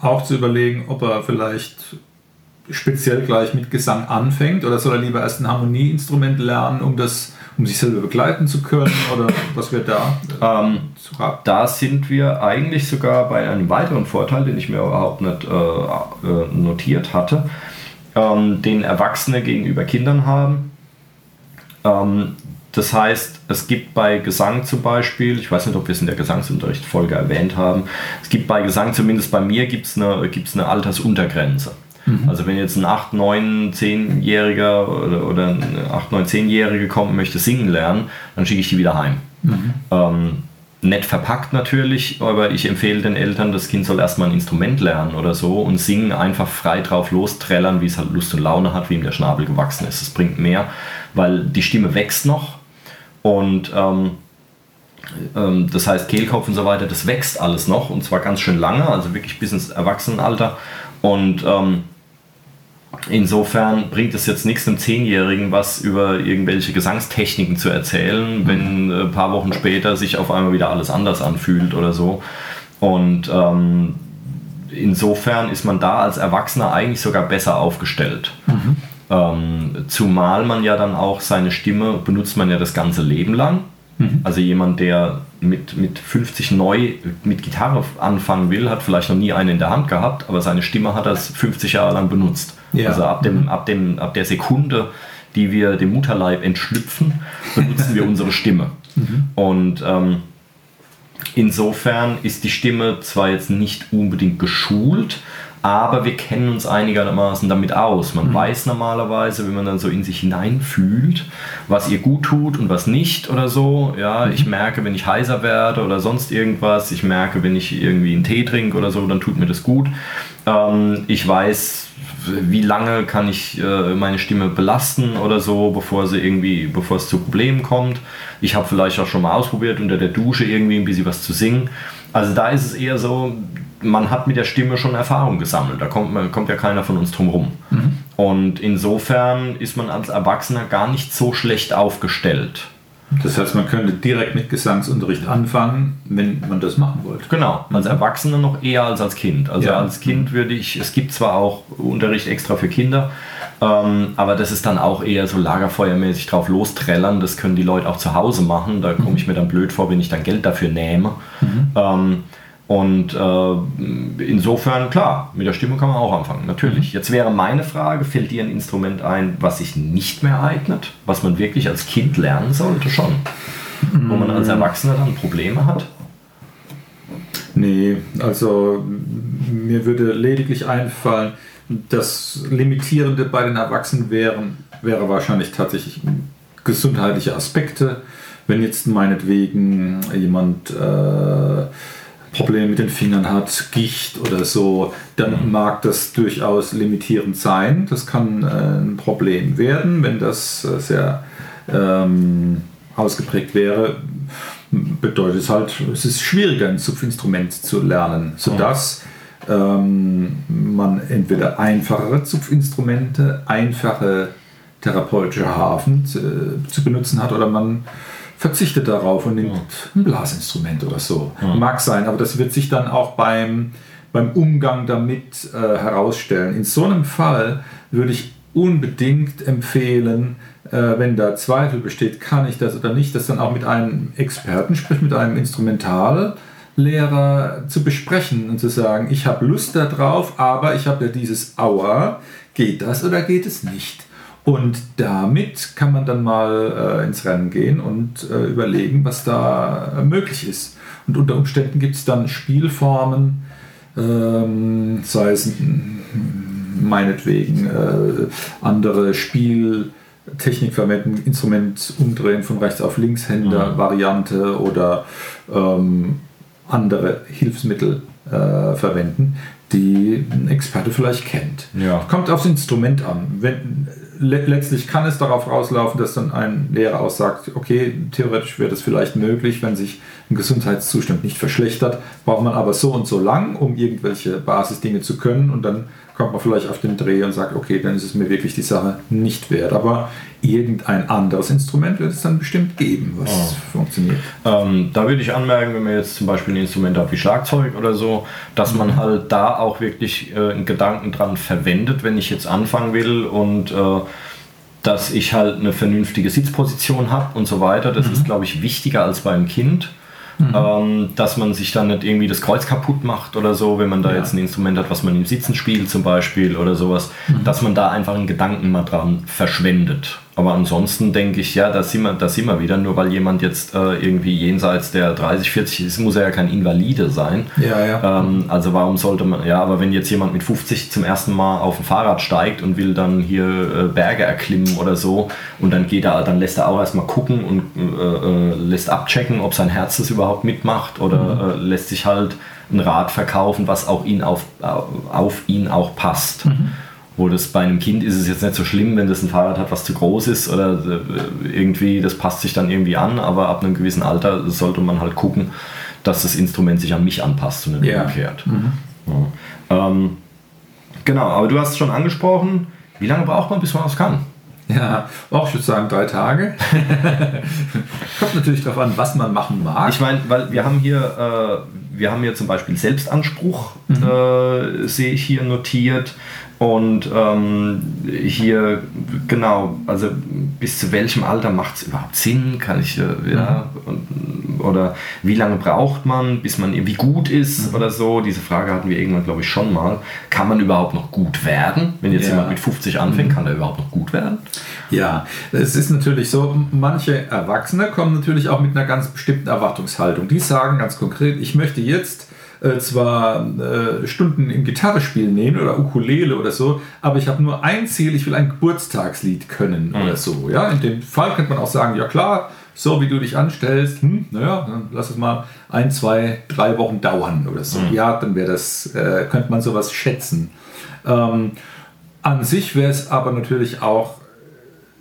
auch zu überlegen, ob er vielleicht speziell gleich mit Gesang anfängt oder soll er lieber erst ein Harmonieinstrument lernen, um das um sich selber begleiten zu können oder was wäre da ähm, zu raten? Da sind wir eigentlich sogar bei einem weiteren Vorteil, den ich mir überhaupt nicht äh, äh notiert hatte, ähm, den Erwachsene gegenüber Kindern haben. Ähm, das heißt, es gibt bei Gesang zum Beispiel, ich weiß nicht, ob wir es in der Gesangsunterrichtfolge erwähnt haben, es gibt bei Gesang, zumindest bei mir, gibt es eine, gibt's eine Altersuntergrenze. Mhm. Also wenn jetzt ein 8, 9, 10-Jähriger oder, oder ein 8, 9, 10-Jährige kommt und möchte singen lernen, dann schicke ich die wieder heim. Mhm. Ähm, nett verpackt natürlich, aber ich empfehle den Eltern, das Kind soll erstmal ein Instrument lernen oder so und singen einfach frei drauf losträllern, wie es halt Lust und Laune hat, wie ihm der Schnabel gewachsen ist. Das bringt mehr, weil die Stimme wächst noch und ähm, ähm, das heißt, Kehlkopf und so weiter, das wächst alles noch und zwar ganz schön lange, also wirklich bis ins Erwachsenenalter. Und ähm, insofern bringt es jetzt nichts einem Zehnjährigen was über irgendwelche Gesangstechniken zu erzählen, wenn äh, ein paar Wochen später sich auf einmal wieder alles anders anfühlt oder so. Und ähm, insofern ist man da als Erwachsener eigentlich sogar besser aufgestellt. Mhm. Ähm, zumal man ja dann auch seine Stimme benutzt man ja das ganze Leben lang. Mhm. Also jemand, der mit, mit 50 neu mit Gitarre anfangen will, hat vielleicht noch nie eine in der Hand gehabt, aber seine Stimme hat er 50 Jahre lang benutzt. Ja. Also ab, dem, mhm. ab, dem, ab der Sekunde, die wir dem Mutterleib entschlüpfen, benutzen wir unsere Stimme. Mhm. Und ähm, insofern ist die Stimme zwar jetzt nicht unbedingt geschult, aber wir kennen uns einigermaßen damit aus. Man mhm. weiß normalerweise, wenn man dann so in sich hineinfühlt, was ihr gut tut und was nicht oder so. Ja, mhm. ich merke, wenn ich heiser werde oder sonst irgendwas. Ich merke, wenn ich irgendwie einen Tee trinke oder so, dann tut mir das gut. Ähm, ich weiß, wie lange kann ich äh, meine Stimme belasten oder so, bevor sie irgendwie, bevor es zu Problemen kommt. Ich habe vielleicht auch schon mal ausprobiert, unter der Dusche irgendwie ein bisschen was zu singen. Also da ist es eher so, man hat mit der Stimme schon Erfahrung gesammelt. Da kommt, kommt ja keiner von uns drum rum. Mhm. Und insofern ist man als Erwachsener gar nicht so schlecht aufgestellt. Das heißt, man könnte direkt mit Gesangsunterricht anfangen, wenn man das machen wollte. Genau, als Erwachsener noch eher als als Kind. Also ja. als Kind würde ich, es gibt zwar auch Unterricht extra für Kinder, ähm, aber das ist dann auch eher so lagerfeuermäßig drauf losträllern. Das können die Leute auch zu Hause machen. Da komme ich mir dann blöd vor, wenn ich dann Geld dafür nehme. Mhm. Ähm, und äh, insofern, klar, mit der Stimme kann man auch anfangen, natürlich. Mhm. Jetzt wäre meine Frage, fällt dir ein Instrument ein, was sich nicht mehr eignet, was man wirklich als Kind lernen sollte schon? Mhm. Wo man als Erwachsener dann Probleme hat? Nee, also mir würde lediglich einfallen, das Limitierende bei den Erwachsenen wären, wäre wahrscheinlich tatsächlich gesundheitliche Aspekte. Wenn jetzt meinetwegen jemand äh, Probleme mit den Fingern hat, Gicht oder so, dann mhm. mag das durchaus limitierend sein. Das kann äh, ein Problem werden, wenn das äh, sehr ähm, ausgeprägt wäre. bedeutet es halt, es ist schwieriger, ein Zupfinstrument zu lernen, sodass ähm, man entweder einfachere Zupfinstrumente, einfache therapeutische Hafen zu, zu benutzen hat oder man verzichtet darauf und nimmt ein Blasinstrument oder so. Ja. Mag sein, aber das wird sich dann auch beim, beim Umgang damit äh, herausstellen. In so einem Fall würde ich unbedingt empfehlen, äh, wenn da Zweifel besteht, kann ich das oder nicht, das dann auch mit einem Experten, sprich mit einem Instrumentallehrer zu besprechen und zu sagen, ich habe Lust darauf, aber ich habe ja dieses Aua, geht das oder geht es nicht? Und damit kann man dann mal äh, ins Rennen gehen und äh, überlegen, was da äh, möglich ist. Und unter Umständen gibt es dann Spielformen, ähm, sei es meinetwegen äh, andere Spieltechnik verwenden, Instrument umdrehen von rechts auf links Händer mhm. Variante oder ähm, andere Hilfsmittel äh, verwenden, die ein Experte vielleicht kennt. Ja. Kommt aufs Instrument an. Wenn, le letztlich kann es darauf rauslaufen, dass dann ein Lehrer auch sagt, okay, theoretisch wäre das vielleicht möglich, wenn sich ein Gesundheitszustand nicht verschlechtert, braucht man aber so und so lang, um irgendwelche Basisdinge zu können und dann kommt man vielleicht auf den Dreh und sagt, okay, dann ist es mir wirklich die Sache nicht wert. Aber irgendein anderes Instrument wird es dann bestimmt geben, was oh. funktioniert. Ähm, da würde ich anmerken, wenn man jetzt zum Beispiel ein Instrument hat wie Schlagzeug oder so, dass mhm. man halt da auch wirklich äh, einen Gedanken dran verwendet, wenn ich jetzt anfangen will und äh, dass ich halt eine vernünftige Sitzposition habe und so weiter. Das mhm. ist, glaube ich, wichtiger als beim Kind. Mhm. Ähm, dass man sich dann nicht irgendwie das Kreuz kaputt macht oder so, wenn man da ja. jetzt ein Instrument hat, was man im Sitzen spielt zum Beispiel oder sowas, mhm. dass man da einfach einen Gedanken mal dran verschwendet. Aber ansonsten denke ich, ja, da sind wir, da sind wir wieder. Nur weil jemand jetzt äh, irgendwie jenseits der 30, 40 ist, muss er ja kein Invalide sein. Ja, ja. Ähm, also warum sollte man, ja, aber wenn jetzt jemand mit 50 zum ersten Mal auf ein Fahrrad steigt und will dann hier äh, Berge erklimmen oder so und dann geht er, dann lässt er auch erstmal gucken und äh, äh lässt abchecken, ob sein Herz das überhaupt mitmacht oder mhm. Äh, lässt sich halt ein Rad verkaufen, was auch ihn auf, auf ihn auch passt. Mhm. Wo das bei einem Kind ist es jetzt nicht so schlimm, wenn das ein Fahrrad hat, was zu groß ist oder äh, irgendwie, das passt sich dann irgendwie an, aber ab einem gewissen Alter sollte man halt gucken, dass das Instrument sich an mich anpasst und nicht umgekehrt. Mhm. Ja. Ähm, genau, aber du hast es schon angesprochen, wie lange braucht man, bis man was kann? Ja, auch ich würde sagen drei Tage. Kommt natürlich darauf an, was man machen mag. Ich meine, weil wir haben hier, äh, wir haben hier zum Beispiel Selbstanspruch, mhm. äh, sehe ich hier notiert. Und ähm, hier, genau, also bis zu welchem Alter macht es überhaupt Sinn? Kann ich, äh, ja, und, oder wie lange braucht man, bis man irgendwie gut ist mhm. oder so? Diese Frage hatten wir irgendwann, glaube ich, schon mal. Kann man überhaupt noch gut werden? Wenn jetzt ja. jemand mit 50 anfängt, mhm. kann er überhaupt noch gut werden? Ja, es ist natürlich so, manche Erwachsene kommen natürlich auch mit einer ganz bestimmten Erwartungshaltung. Die sagen ganz konkret, ich möchte jetzt äh, zwar äh, Stunden im Gitarrespiel nehmen oder Ukulele oder so, aber ich habe nur ein Ziel, ich will ein Geburtstagslied können mhm. oder so. Ja? In dem Fall könnte man auch sagen, ja klar, so wie du dich anstellst, hm, naja, dann lass es mal ein, zwei, drei Wochen dauern oder so. Mhm. Ja, dann wäre das, äh, könnte man sowas schätzen. Ähm, an sich wäre es aber natürlich auch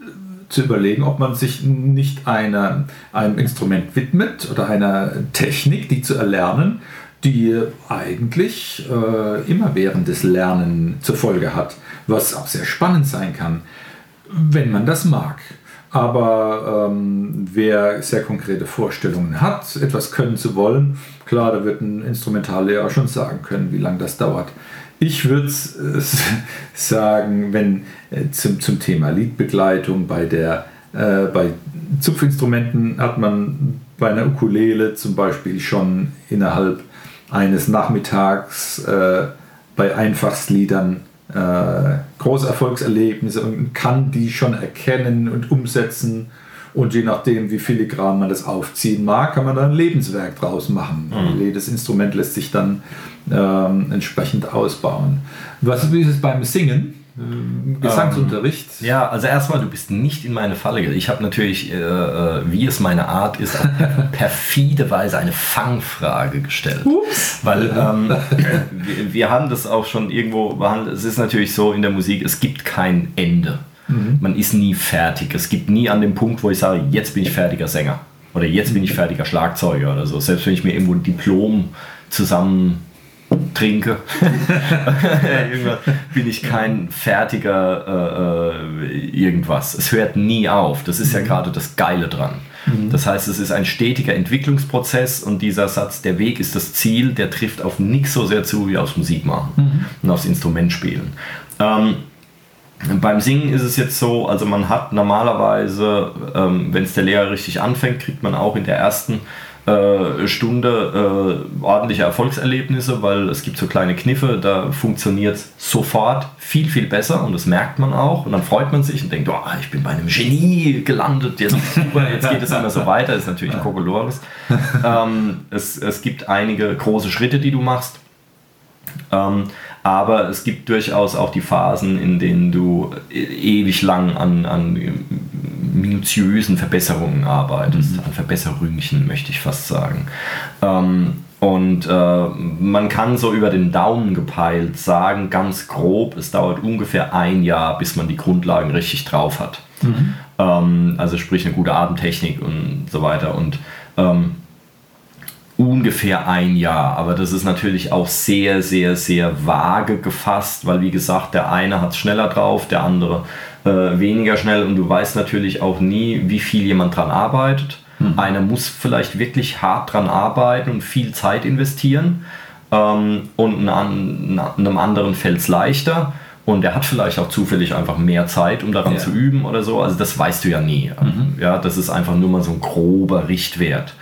äh, zu überlegen, ob man sich nicht einer, einem Instrument widmet oder einer Technik, die zu erlernen, die eigentlich äh, immerwährendes Lernen zur Folge hat, was auch sehr spannend sein kann, wenn man das mag. Aber ähm, wer sehr konkrete Vorstellungen hat, etwas können zu wollen, klar, da wird ein Instrumentallehrer schon sagen können, wie lange das dauert. Ich würde äh, sagen, wenn äh, zum, zum Thema Liedbegleitung bei der äh, bei Zupfinstrumenten hat man bei einer Ukulele zum Beispiel schon innerhalb eines Nachmittags äh, bei Einfachsliedern äh, Großerfolgserlebnisse und kann die schon erkennen und umsetzen. Und je nachdem, wie filigran man das aufziehen mag, kann man da ein Lebenswerk draus machen. Mhm. Jedes Instrument lässt sich dann ähm, entsprechend ausbauen. Was ist es beim Singen? Ähm, Gesangsunterricht? Ähm, ja, also erstmal, du bist nicht in meine Falle. Ich habe natürlich, äh, äh, wie es meine Art ist, auf perfide Weise eine Fangfrage gestellt. Ups. Weil ähm, wir, wir, haben das auch schon irgendwo behandelt. Es ist natürlich so in der Musik, es gibt kein Ende. Mhm. Man ist nie fertig. Es gibt nie an dem Punkt, wo ich sage, jetzt bin ich fertiger Sänger. Oder jetzt bin ich fertiger Schlagzeuger oder so. Selbst wenn ich mir irgendwo ein Diplom zusammen trinke, bin ich kein fertiger äh, äh, irgendwas. Es hört nie auf. Das ist ja mhm. gerade das Geile dran. Mhm. Das heißt, es ist ein stetiger Entwicklungsprozess und dieser Satz, der Weg ist das Ziel, der trifft auf nichts so sehr zu wie aufs Musik machen mhm. und aufs Instrument spielen. Ähm, beim Singen ist es jetzt so, also man hat normalerweise, ähm, wenn es der Lehrer richtig anfängt, kriegt man auch in der ersten äh, Stunde äh, ordentliche Erfolgserlebnisse, weil es gibt so kleine Kniffe, da funktioniert es sofort viel, viel besser und das merkt man auch und dann freut man sich und denkt, oh, ich bin bei einem Genie gelandet, jetzt, jetzt geht es immer so weiter, ist natürlich ein Kokolores. Ähm, es, es gibt einige große Schritte, die du machst. Ähm, aber es gibt durchaus auch die Phasen, in denen du e-, ewig lang an, an minutiösen Verbesserungen arbeitest, mhm. an Verbesserungen möchte ich fast sagen. Ähm, und äh, man kann so über den Daumen gepeilt sagen, ganz grob, es dauert ungefähr ein Jahr, bis man die Grundlagen richtig drauf hat. Mhm. Ähm, also sprich eine gute Atemtechnik und so weiter. Und ähm, ungefähr ein Jahr. Aber das ist natürlich auch sehr, sehr, sehr vage gefasst, weil wie gesagt, der eine hat es schneller drauf, der andere äh, weniger schnell und du weißt natürlich auch nie, wie viel jemand dran arbeitet. Mhm. Einer muss vielleicht wirklich hart dran arbeiten und viel Zeit investieren ähm, und einem anderen fällt es leichter. Und er hat vielleicht auch zufällig einfach mehr Zeit, um daran ja. zu üben oder so. Also das weißt du ja nie. Mhm. Ja, das ist einfach nur mal so ein grober Richtwert.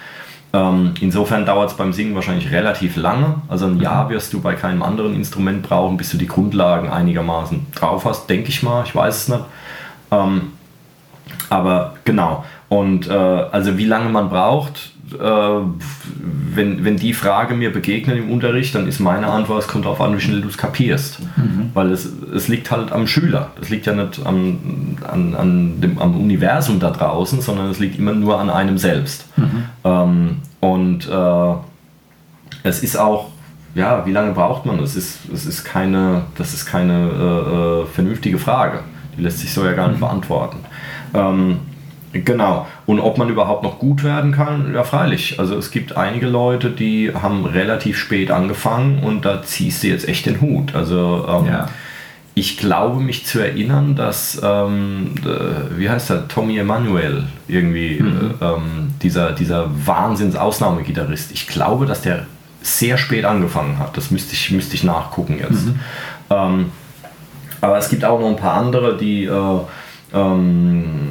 Ähm, insofern dauert es beim Singen wahrscheinlich relativ lange. Also ein Jahr wirst du bei keinem anderen Instrument brauchen, bis du die Grundlagen einigermaßen drauf hast, denke ich mal. Ich weiß es nicht. Ähm, aber genau. Und äh, also wie lange man braucht, wenn, wenn die Frage mir begegnet im Unterricht, dann ist meine Antwort, es kommt darauf an, wie schnell du es kapierst. Mhm. Weil es, es liegt halt am Schüler. Es liegt ja nicht am, an, an dem, am Universum da draußen, sondern es liegt immer nur an einem selbst. Mhm. Ähm, und äh, es ist auch, ja, wie lange braucht man? Es ist, es ist keine, das ist keine äh, äh vernünftige Frage. Die lässt sich so ja gar nicht mhm. beantworten. Ähm, Genau. Und ob man überhaupt noch gut werden kann, ja freilich. Also es gibt einige Leute, die haben relativ spät angefangen und da ziehst du jetzt echt den Hut. Also ähm, ja. ich glaube mich zu erinnern, dass, ähm, wie heißt der, Tommy Emanuel, irgendwie, mhm. äh, ähm, dieser, dieser Wahnsinns-Ausnahmegitarrist, ich glaube, dass der sehr spät angefangen hat. Das müsste ich, müsste ich nachgucken jetzt. Mhm. Ähm, aber es gibt auch noch ein paar andere, die... Äh, ähm,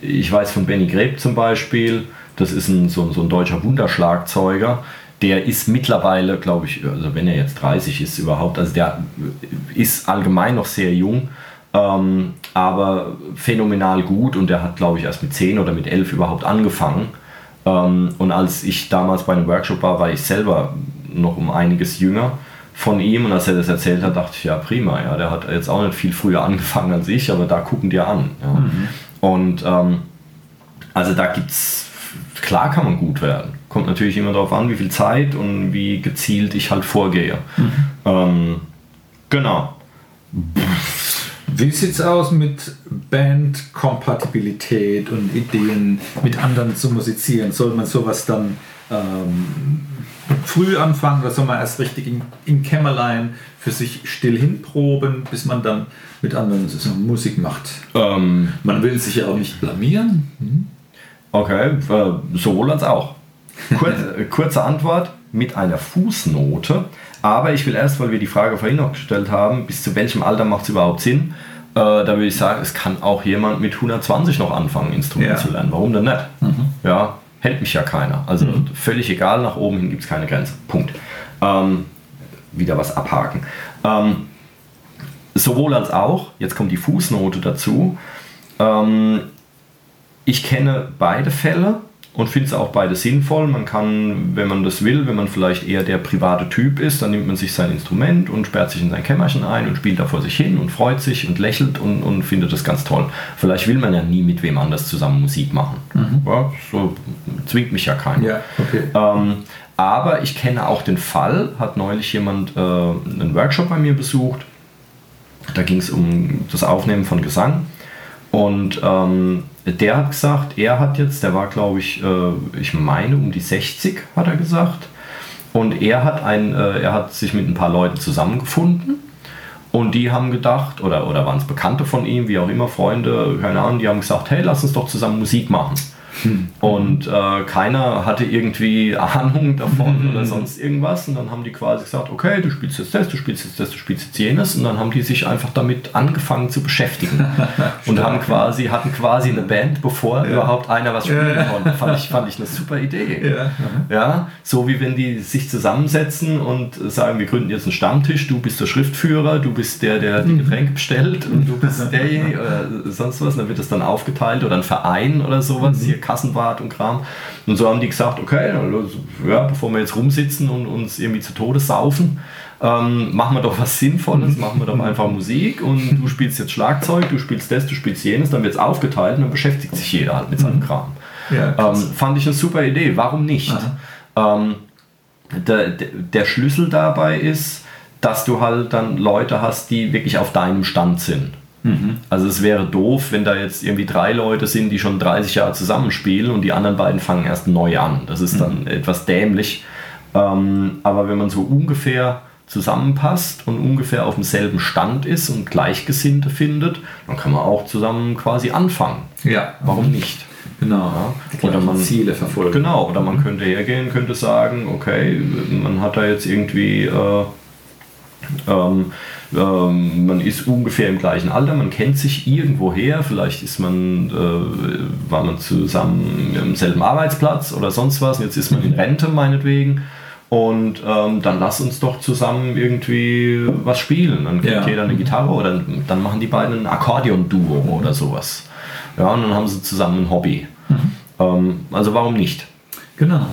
ich weiß von Benny Greb zum Beispiel, das ist ein, so, so ein deutscher Wunderschlagzeuger. Der ist mittlerweile, glaube ich, also wenn er jetzt 30 ist überhaupt, also der ist allgemein noch sehr jung, ähm, aber phänomenal gut und der hat, glaube ich, erst mit 10 oder mit 11 überhaupt angefangen. Ähm, und als ich damals bei einem Workshop war, war ich selber noch um einiges jünger von ihm und als er das erzählt hat, dachte ich, ja prima, ja, der hat jetzt auch nicht viel früher angefangen als ich, aber da gucken die an. Ja. Mhm. Und ähm, also da gibt's, klar kann man gut werden. Kommt natürlich immer darauf an, wie viel Zeit und wie gezielt ich halt vorgehe. Mhm. Ähm, genau. Wie sieht es aus mit Bandkompatibilität und Ideen, mit anderen zu musizieren? Soll man sowas dann ähm, früh anfangen oder soll man erst richtig im, im Kämmerlein für sich still hinproben, bis man dann mit anderen so Musik macht? Ähm, man will sich ja auch nicht blamieren. Hm? Okay, äh, sowohl als auch. Kurz, äh, kurze Antwort mit einer Fußnote. Aber ich will erst, weil wir die Frage vorhin noch gestellt haben, bis zu welchem Alter macht es überhaupt Sinn? Äh, da würde ich sagen, es kann auch jemand mit 120 noch anfangen, Instrument ja. zu lernen. Warum denn nicht? Mhm. Ja, hält mich ja keiner. Also mhm. völlig egal, nach oben hin gibt es keine Grenze. Punkt. Ähm, wieder was abhaken. Ähm, sowohl als auch, jetzt kommt die Fußnote dazu. Ähm, ich kenne beide Fälle und finde es auch beide sinnvoll. Man kann, wenn man das will, wenn man vielleicht eher der private Typ ist, dann nimmt man sich sein Instrument und sperrt sich in sein Kämmerchen ein und spielt da vor sich hin und freut sich und lächelt und, und findet das ganz toll. Vielleicht will man ja nie mit wem anders zusammen Musik machen. Mhm. Ja, so zwingt mich ja keiner. Ja, okay. ähm, aber ich kenne auch den Fall, hat neulich jemand äh, einen Workshop bei mir besucht. Da ging es um das Aufnehmen von Gesang. Und ähm, der hat gesagt, er hat jetzt, der war glaube ich, äh, ich meine um die 60, hat er gesagt. Und er hat, ein, äh, er hat sich mit ein paar Leuten zusammengefunden und die haben gedacht, oder, oder waren es Bekannte von ihm, wie auch immer, Freunde, keine Ahnung, die haben gesagt, hey, lass uns doch zusammen Musik machen. Hm. Und äh, keiner hatte irgendwie Ahnung davon mhm. oder sonst irgendwas. Und dann haben die quasi gesagt, okay, du spielst jetzt das, du spielst jetzt das, du spielst jetzt jenes. Und dann haben die sich einfach damit angefangen zu beschäftigen. und haben quasi, hatten quasi eine Band, bevor ja. überhaupt einer was spielen ja. konnte. Fand ich, fand ich eine super Idee. Ja. ja. So wie wenn die sich zusammensetzen und sagen, wir gründen jetzt einen Stammtisch, du bist der Schriftführer, du bist der, der die mhm. Getränke bestellt und du bist derjenige oder sonst was. Und dann wird das dann aufgeteilt oder ein Verein oder sowas. Mhm. Hier Kassenwart und Kram. Und so haben die gesagt, okay, also, ja, bevor wir jetzt rumsitzen und uns irgendwie zu Tode saufen, ähm, machen wir doch was Sinnvolles, machen wir doch einfach Musik und du spielst jetzt Schlagzeug, du spielst das, du spielst jenes, dann wird es aufgeteilt und dann beschäftigt sich jeder halt mit seinem mhm. Kram. Ja, ähm, fand ich eine super Idee, warum nicht? Ähm, der, der Schlüssel dabei ist, dass du halt dann Leute hast, die wirklich auf deinem Stand sind. Mhm. Also es wäre doof, wenn da jetzt irgendwie drei Leute sind, die schon 30 Jahre zusammenspielen und die anderen beiden fangen erst neu an. Das ist dann mhm. etwas dämlich. Ähm, aber wenn man so ungefähr zusammenpasst und ungefähr auf demselben Stand ist und Gleichgesinnte findet, dann kann man auch zusammen quasi anfangen. Ja. Warum nicht? Genau. Ja. Oder man Ziele verfolgen. Genau. Oder man mhm. könnte hergehen, könnte sagen, okay, man hat da jetzt irgendwie äh, ähm, ähm, man ist ungefähr im gleichen Alter, man kennt sich irgendwoher, vielleicht ist man, äh, war man zusammen am selben Arbeitsplatz oder sonst was und jetzt ist man in Rente meinetwegen. Und ähm, dann lass uns doch zusammen irgendwie was spielen. Dann kriegt ja. jeder eine Gitarre oder dann machen die beiden ein Akkordeon-Duo oder sowas. Ja, und dann haben sie zusammen ein Hobby. Mhm. Ähm, also warum nicht? Genau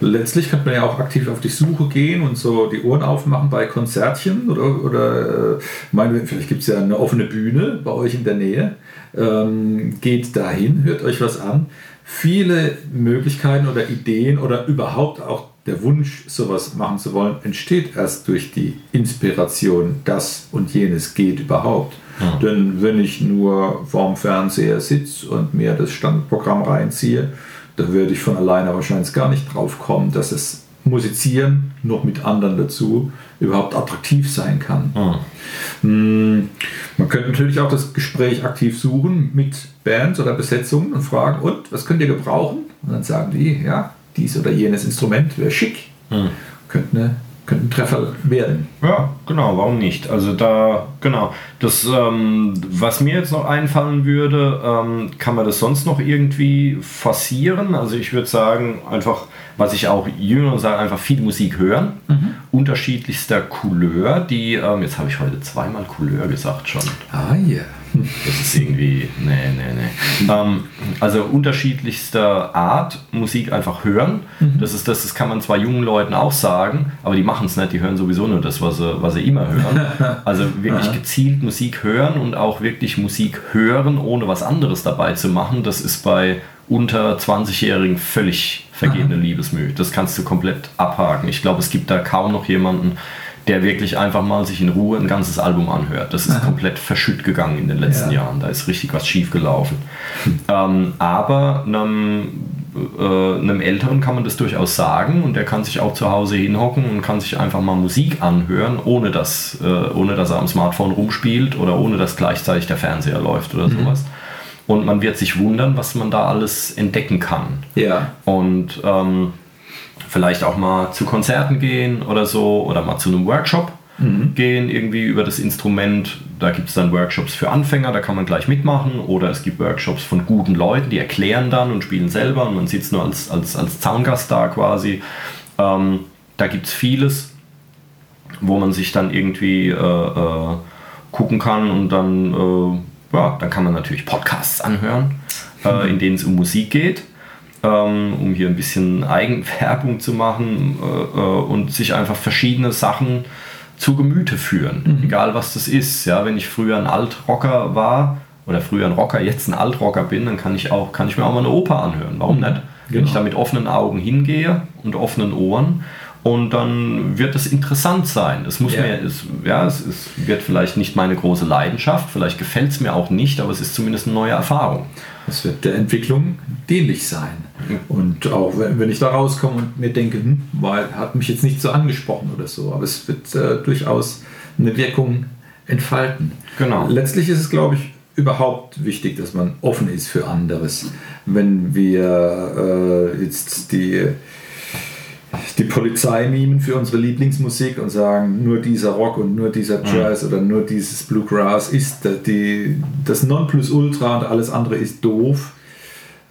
letztlich könnte man ja auch aktiv auf die Suche gehen und so die Ohren aufmachen bei Konzertchen oder, oder äh, meine, vielleicht gibt es ja eine offene Bühne bei euch in der Nähe. Ähm, geht dahin, hört euch was an. Viele Möglichkeiten oder Ideen oder überhaupt auch der Wunsch, sowas machen zu wollen, entsteht erst durch die Inspiration, das und jenes geht überhaupt. Ja. Denn wenn ich nur vorm Fernseher sitze und mir das Standprogramm reinziehe, da würde ich von alleine wahrscheinlich gar nicht drauf kommen, dass es Musizieren noch mit anderen dazu überhaupt attraktiv sein kann. Mhm. Man könnte natürlich auch das Gespräch aktiv suchen mit Bands oder Besetzungen und fragen, und was könnt ihr gebrauchen? Und dann sagen die, ja, dies oder jenes Instrument wäre schick. Mhm. Könnte eine könnte ein Treffer werden. Ja, genau, warum nicht? Also da, genau. Das, ähm, was mir jetzt noch einfallen würde, ähm, kann man das sonst noch irgendwie forcieren? Also ich würde sagen, einfach, was ich auch jünger sage, einfach viel Musik hören, mhm. unterschiedlichster Couleur, die, ähm, jetzt habe ich heute zweimal Couleur gesagt schon. Ah ja. Yeah. Das ist irgendwie, nee, nee, nee. Ähm, also unterschiedlichster Art Musik einfach hören. Mhm. Das ist das, das kann man zwar jungen Leuten auch sagen, aber die machen es nicht, die hören sowieso nur das, was sie, was sie immer hören. Also wirklich gezielt Musik hören und auch wirklich Musik hören, ohne was anderes dabei zu machen, das ist bei unter 20-Jährigen völlig vergebene Liebesmühe. Das kannst du komplett abhaken. Ich glaube, es gibt da kaum noch jemanden, der wirklich einfach mal sich in Ruhe ein ganzes Album anhört. Das ist Aha. komplett verschütt gegangen in den letzten ja. Jahren. Da ist richtig was schief gelaufen. Ähm, aber einem, äh, einem Älteren kann man das durchaus sagen und der kann sich auch zu Hause hinhocken und kann sich einfach mal Musik anhören, ohne dass, äh, ohne dass er am Smartphone rumspielt oder ohne dass gleichzeitig der Fernseher läuft oder mhm. sowas. Und man wird sich wundern, was man da alles entdecken kann. Ja. Und ähm, vielleicht auch mal zu Konzerten gehen oder so oder mal zu einem Workshop mhm. gehen, irgendwie über das Instrument. Da gibt es dann Workshops für Anfänger, da kann man gleich mitmachen. Oder es gibt Workshops von guten Leuten, die erklären dann und spielen selber und man sitzt nur als, als, als Zaungast da quasi. Ähm, da gibt es vieles, wo man sich dann irgendwie äh, äh, gucken kann und dann, äh, ja, dann kann man natürlich Podcasts anhören, äh, in denen es um Musik geht um hier ein bisschen Eigenwerbung zu machen äh, äh, und sich einfach verschiedene Sachen zu Gemüte führen, mhm. egal was das ist. Ja, wenn ich früher ein Altrocker war oder früher ein Rocker, jetzt ein Altrocker bin, dann kann ich, auch, kann ich mir auch mal eine Oper anhören. Warum mhm. nicht? Wenn genau. ich da mit offenen Augen hingehe und offenen Ohren und dann wird es interessant sein. Es muss Ja. mir, es, ja, es, es wird vielleicht nicht meine große Leidenschaft, vielleicht gefällt es mir auch nicht, aber es ist zumindest eine neue Erfahrung. Es wird der Entwicklung dienlich sein. Und auch wenn, ich da rauskomme und mir denke, hm, weil, hat mich jetzt nicht so angesprochen oder so, aber es wird äh, durchaus eine Wirkung entfalten. Genau. Letztlich ist es, glaube ich, überhaupt wichtig, dass man offen ist für anderes. Wenn wir äh, jetzt die, die Polizei mimen für unsere Lieblingsmusik und sagen, nur dieser Rock und nur dieser Jazz oder nur dieses Bluegrass ist die, das Nonplusultra und alles andere ist doof.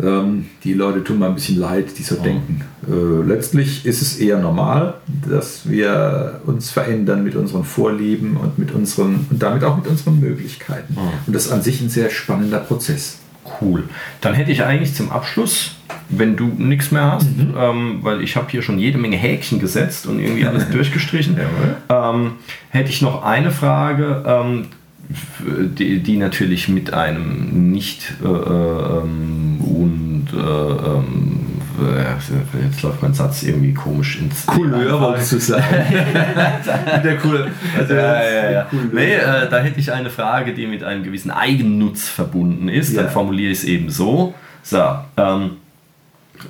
Ähm, die Leute tun mir ein bisschen leid, die so denken. Äh, letztlich ist es eher normal, dass wir uns verändern mit unseren Vorlieben und mit unseren und damit auch mit unseren Möglichkeiten. Und das ist an sich ein sehr spannender Prozess. Cool. Dann hätte ich eigentlich zum Abschluss, wenn du nichts mehr hast, ähm, weil ich habe hier schon jede Menge Häkchen gesetzt und irgendwie alles durchgestrichen, ähm, hätte ich noch eine Frage, ähm, die, die natürlich mit einem nicht äh, äh, ähm, und äh, ähm, äh, jetzt läuft mein Satz irgendwie komisch ins Couleur wolltest du sagen. der cool. Also, ja, ja, ja. Nee, äh, da hätte ich eine Frage, die mit einem gewissen Eigennutz verbunden ist. Dann formuliere ich es eben so. So, ähm,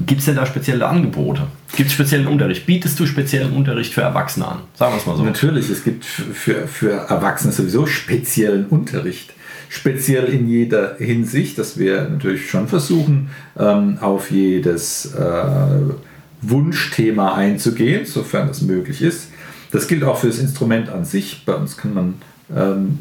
gibt es denn da spezielle Angebote? Gibt es speziellen Unterricht? Bietest du speziellen Unterricht für Erwachsene an? Sagen wir es mal so. Natürlich, es gibt für, für Erwachsene sowieso speziellen Unterricht. Speziell in jeder Hinsicht, dass wir natürlich schon versuchen, ähm, auf jedes äh, Wunschthema einzugehen, sofern das möglich ist. Das gilt auch für das Instrument an sich. Bei uns kann man ähm,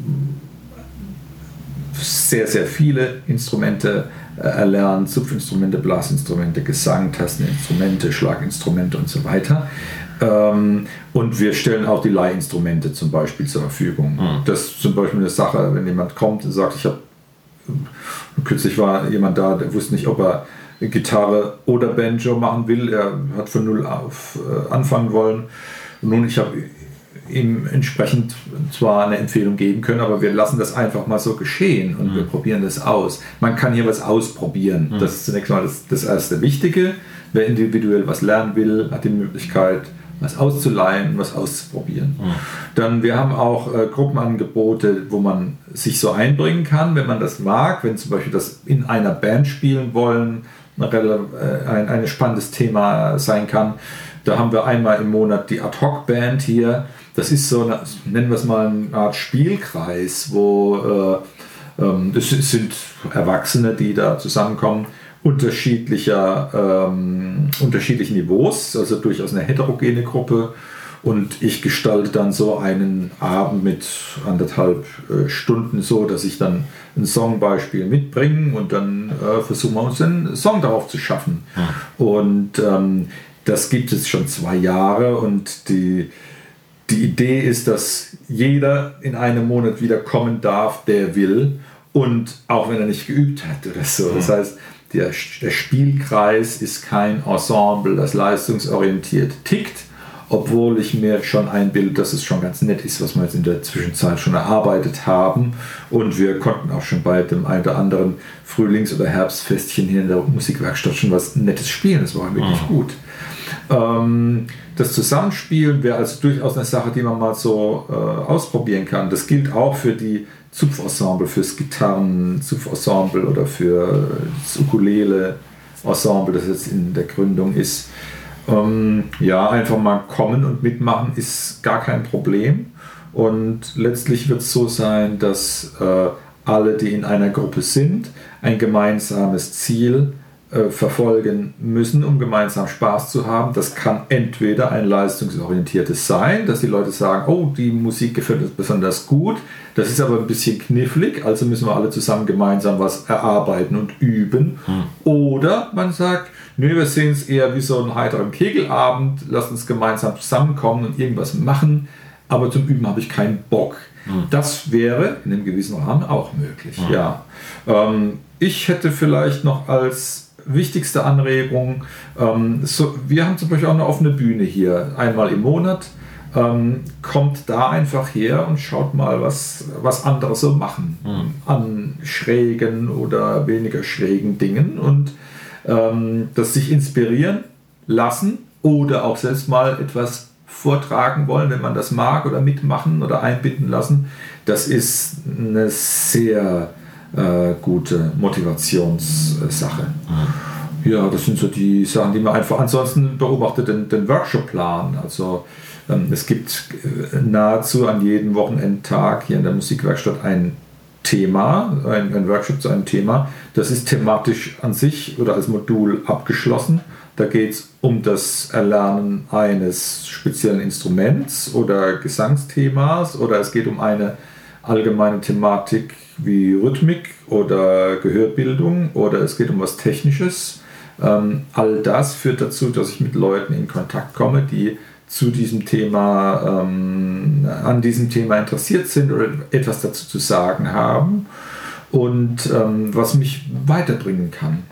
sehr, sehr viele Instrumente erlernen, Zupfinstrumente, Blasinstrumente, Gesang, Tasteninstrumente, Schlaginstrumente und so weiter. Ähm, und wir stellen auch die Leihinstrumente zum Beispiel zur Verfügung. Das ist zum Beispiel eine Sache, wenn jemand kommt und sagt, ich habe kürzlich war jemand da, der wusste nicht, ob er Gitarre oder Banjo machen will. Er hat von null auf äh, anfangen wollen. Nun, ich habe ihm entsprechend zwar eine Empfehlung geben können, aber wir lassen das einfach mal so geschehen und wir probieren das aus. Man kann hier was ausprobieren. Das ist zunächst mal das, das erste Wichtige. Wer individuell was lernen will, hat die Möglichkeit, was auszuleihen, was auszuprobieren. Dann, wir haben auch äh, Gruppenangebote, wo man sich so einbringen kann, wenn man das mag, wenn zum Beispiel das in einer Band spielen wollen, rela- äh, ein, ein spannendes Thema sein kann. Da haben wir einmal im Monat die Ad-Hoc-Band hier. Das ist so, eine, nennen wir es mal eine Art Spielkreis, wo äh, ähm, es sind Erwachsene, die da zusammenkommen, unterschiedlicher, ähm, unterschiedlichen Niveaus, also durchaus eine heterogene Gruppe. Und ich gestalte dann so einen Abend mit anderthalb äh, Stunden so, dass ich dann ein Songbeispiel mitbringe und dann äh, versuchen wir uns einen Song darauf zu schaffen. Und ähm, das gibt es schon zwei Jahre und die, die Idee ist, dass jeder in einem Monat wieder kommen darf, der will und auch wenn er nicht geübt hat oder so. Das heißt, der, der Spielkreis ist kein Ensemble, das leistungsorientiert tickt, obwohl ich mir schon einbilde, dass es schon ganz nett ist, was wir jetzt in der Zwischenzeit schon erarbeitet haben. Und wir konnten auch schon bei dem einen oder anderen Frühlings- oder Herbstfestchen hier in der Musikwerkstatt schon was Nettes spielen. Das war wirklich gut. Ähm, das Zusammenspielen wäre also durchaus eine Sache, die man mal so äh, ausprobieren kann. Das gilt auch für die Zupfensemble, fürs Gitarren-Zupfensemble oder für das Ukulele-Ensemble, das jetzt in der Gründung ist. Ähm, ja, einfach mal kommen und mitmachen ist gar kein Problem. Und letztlich wird es so sein, dass äh, alle, die in einer Gruppe sind, ein gemeinsames Ziel äh, verfolgen müssen, um gemeinsam Spaß zu haben. Das kann entweder ein leistungsorientiertes sein, dass die Leute sagen, oh, die Musik gefällt uns besonders gut. Das ist aber ein bisschen knifflig, also müssen wir alle zusammen gemeinsam was erarbeiten und üben. Oder man sagt, nö, wir sehen es eher wie so einen heiteren Kegelabend, lasst uns gemeinsam zusammenkommen und irgendwas machen, aber zum Üben habe ich keinen Bock. Das wäre in einem gewissen Rahmen auch möglich, ja. Ähm, ich hätte vielleicht noch als wichtigste Anregung, ähm, so, wir haben zum Beispiel auch eine offene Bühne hier, einmal im Monat. Ähm, kommt da einfach her und schaut mal, was, was andere so machen an schrägen oder weniger schrägen Dingen und ähm, das sich inspirieren lassen oder auch selbst mal etwas vortragen wollen, wenn man das mag oder mitmachen oder einbinden lassen. Das ist eine sehr äh, gute Motivationssache. Mhm. Ja, das sind so die Sachen, die man einfach ansonsten beobachtet, den, den Workshopplan. Also ähm, es gibt äh, nahezu an jedem Wochenendtag hier in der Musikwerkstatt ein Thema, ein, ein Workshop zu einem Thema. Das ist thematisch an sich oder als Modul abgeschlossen. Da geht es um das Erlernen eines speziellen Instruments oder Gesangsthemas oder es geht um eine allgemeine Thematik wie Rhythmik oder Gehörbildung oder es geht um was Technisches. Ähm, all das führt dazu, dass ich mit Leuten in Kontakt komme, die zu diesem Thema, ähm, an diesem Thema interessiert sind oder etwas dazu zu sagen haben und ähm, was mich weiterbringen kann.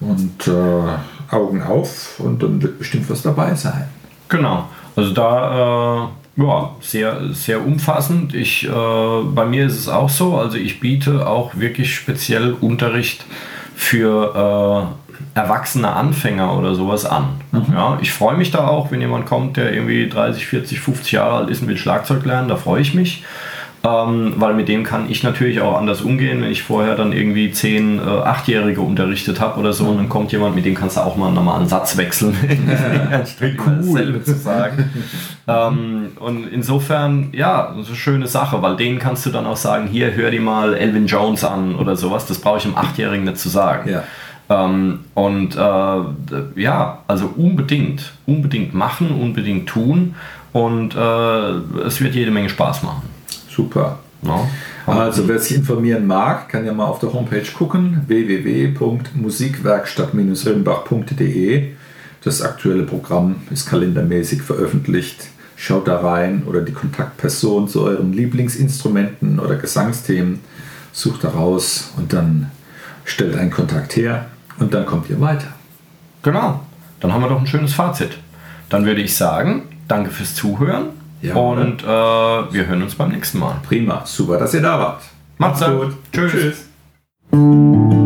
Und äh, Augen auf und dann wird bestimmt was dabei sein. Genau. Also da äh, ja, sehr, sehr umfassend. Ich, äh, bei mir ist es auch so, also ich biete auch wirklich speziell Unterricht für äh, erwachsene Anfänger oder sowas an. Mhm. Ja, ich freue mich da auch, wenn jemand kommt, der irgendwie 30, 40, 50 Jahre alt ist und will Schlagzeug lernen, da freue ich mich. Ähm, weil mit dem kann ich natürlich auch anders umgehen, wenn ich vorher dann irgendwie 10, äh, 8-Jährige unterrichtet habe oder so und dann kommt jemand, mit dem kannst du auch mal einen normalen Satz wechseln, cool. dasselbe zu sagen. ähm, und insofern, ja, das ist eine schöne Sache, weil denen kannst du dann auch sagen, hier, hör dir mal Elvin Jones an oder sowas, das brauche ich einem 8-Jährigen nicht zu sagen. Ja. Ähm, und äh, ja, also unbedingt, unbedingt machen, unbedingt tun und äh, es wird jede Menge Spaß machen. Super. No? Also wer sich informieren mag, kann ja mal auf der Homepage gucken, www.musikwerkstatt-rimbach.de. Das aktuelle Programm ist kalendermäßig veröffentlicht. Schaut da rein oder die Kontaktperson zu euren Lieblingsinstrumenten oder Gesangsthemen. Sucht da raus und dann stellt einen Kontakt her und dann kommt ihr weiter. Genau. Dann haben wir doch ein schönes Fazit. Dann würde ich sagen, danke fürs Zuhören ja, und äh, wir hören uns beim nächsten Mal. Prima. Super, dass ihr da wart. Macht's gut. Tschüss. Tschüss.